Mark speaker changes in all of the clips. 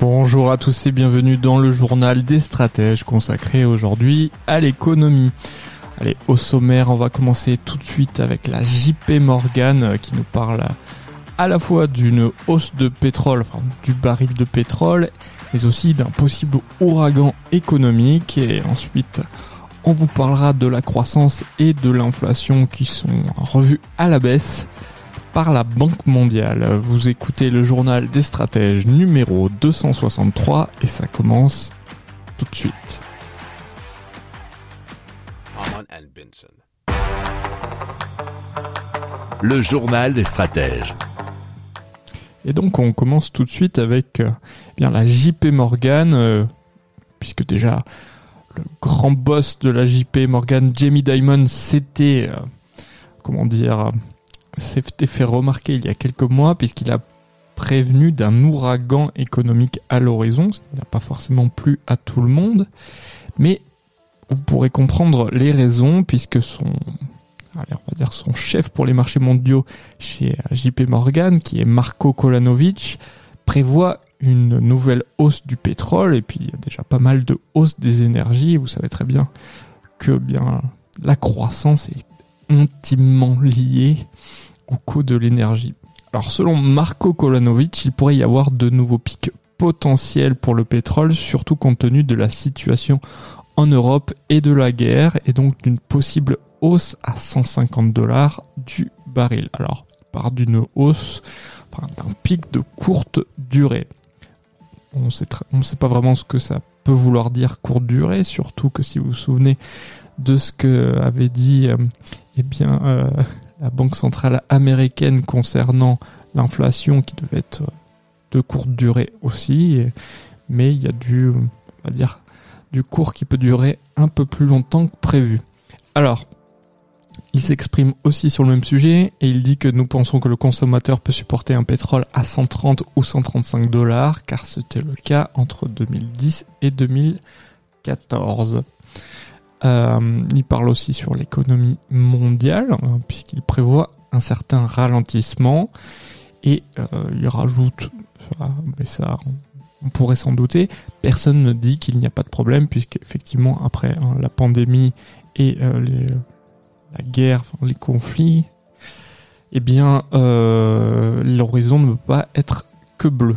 Speaker 1: Bonjour à tous et bienvenue dans le journal des stratèges consacré aujourd'hui à l'économie. Allez, au sommaire, on va commencer tout de suite avec la JP Morgan euh, qui nous parle à la fois d'une hausse de pétrole, enfin du baril de pétrole, mais aussi d'un possible ouragan économique. Et ensuite, on vous parlera de la croissance et de l'inflation qui sont revues à la baisse par la Banque mondiale. Vous écoutez le journal des stratèges numéro 263 et ça commence tout de suite.
Speaker 2: Le journal des stratèges.
Speaker 1: Et donc on commence tout de suite avec euh, bien la JP Morgan, euh, puisque déjà le grand boss de la JP Morgan, Jamie Dimon, s'était, euh, comment dire, s'était fait remarquer il y a quelques mois, puisqu'il a prévenu d'un ouragan économique à l'horizon, ce qui n'a pas forcément plu à tout le monde, mais vous pourrez comprendre les raisons, puisque son, allez, on va dire son chef pour les marchés mondiaux chez euh, JP Morgan, qui est Marco Kolanovic, prévoit une nouvelle hausse du pétrole et puis il y a déjà pas mal de hausse des énergies. Vous savez très bien que bien la croissance est intimement liée au coût de l'énergie. Alors selon Marco Kolanovic, il pourrait y avoir de nouveaux pics potentiels pour le pétrole, surtout compte tenu de la situation en Europe et de la guerre, et donc d'une possible hausse à 150 dollars du baril. Alors, par d'une hausse, d'un pic de courte durée. On ne sait pas vraiment ce que ça peut vouloir dire courte durée, surtout que si vous vous souvenez de ce que avait dit euh, eh bien, euh, la Banque centrale américaine concernant l'inflation qui devait être de courte durée aussi, mais il y a du, on va dire, du cours qui peut durer un peu plus longtemps que prévu. Alors, il s'exprime aussi sur le même sujet et il dit que nous pensons que le consommateur peut supporter un pétrole à 130 ou 135 dollars car c'était le cas entre 2010 et 2014. Euh, il parle aussi sur l'économie mondiale euh, puisqu'il prévoit un certain ralentissement et euh, il rajoute, mais ça on- on pourrait s'en douter, personne ne dit qu'il n'y a pas de problème puisqu'effectivement après hein, la pandémie et euh, les, la guerre, enfin, les conflits, eh bien, euh, l'horizon ne peut pas être que bleu.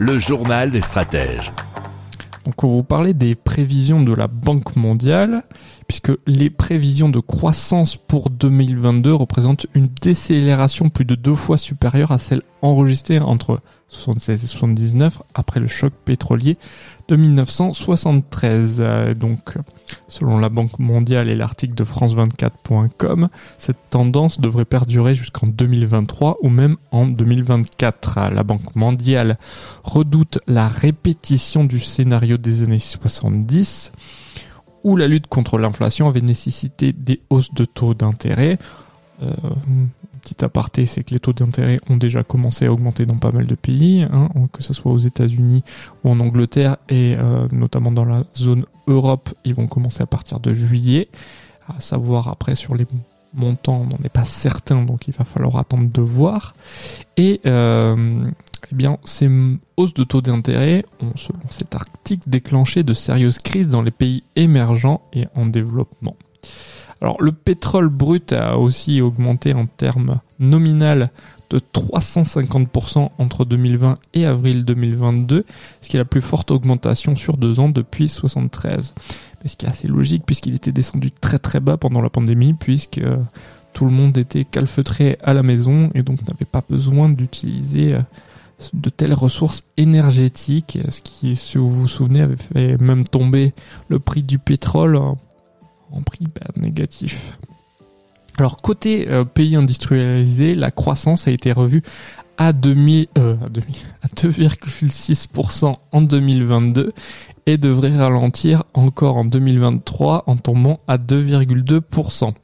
Speaker 2: Le journal des stratèges.
Speaker 1: Donc on vous parler des prévisions de la Banque mondiale, puisque les prévisions de croissance pour 2022 représentent une décélération plus de deux fois supérieure à celle enregistrée entre 76 et 79 après le choc pétrolier de 1973. Euh, Donc selon la Banque mondiale et l'article de France24.com, cette tendance devrait perdurer jusqu'en 2023 ou même en 2024. La Banque mondiale redoute la répétition du scénario des années 70 où la lutte contre l'inflation avait nécessité des hausses de taux d'intérêt. Euh, petit aparté, c'est que les taux d'intérêt ont déjà commencé à augmenter dans pas mal de pays, hein, que ce soit aux États-Unis ou en Angleterre, et euh, notamment dans la zone Europe, ils vont commencer à partir de juillet. À savoir après sur les montants, on n'en est pas certain, donc il va falloir attendre de voir. Et euh, eh bien, ces hausses de taux d'intérêt ont, selon cet article, déclenché de sérieuses crises dans les pays émergents et en développement. Alors, le pétrole brut a aussi augmenté en termes nominal de 350% entre 2020 et avril 2022, ce qui est la plus forte augmentation sur deux ans depuis 73. Mais ce qui est assez logique puisqu'il était descendu très très bas pendant la pandémie, puisque euh, tout le monde était calfeutré à la maison et donc n'avait pas besoin d'utiliser euh, de telles ressources énergétiques, ce qui, si vous vous souvenez, avait fait même tomber le prix du pétrole en prix négatif. Alors côté euh, pays industrialisé, la croissance a été revue à, euh, à 2,6% en 2022 et devrait ralentir encore en 2023 en tombant à 2,2%.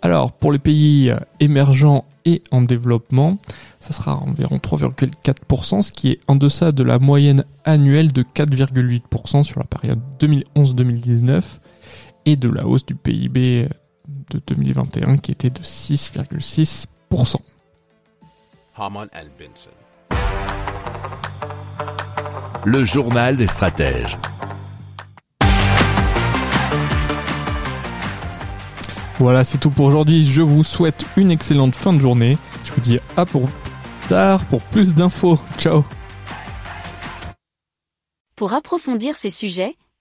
Speaker 1: Alors pour les pays émergents et en développement, ça sera environ 3,4%, ce qui est en deçà de la moyenne annuelle de 4,8% sur la période 2011-2019 et de la hausse du PIB de 2021 qui était de 6,6%.
Speaker 2: Le journal des stratèges.
Speaker 1: Voilà, c'est tout pour aujourd'hui. Je vous souhaite une excellente fin de journée. Je vous dis à pour tard pour plus d'infos. Ciao.
Speaker 3: Pour approfondir ces sujets,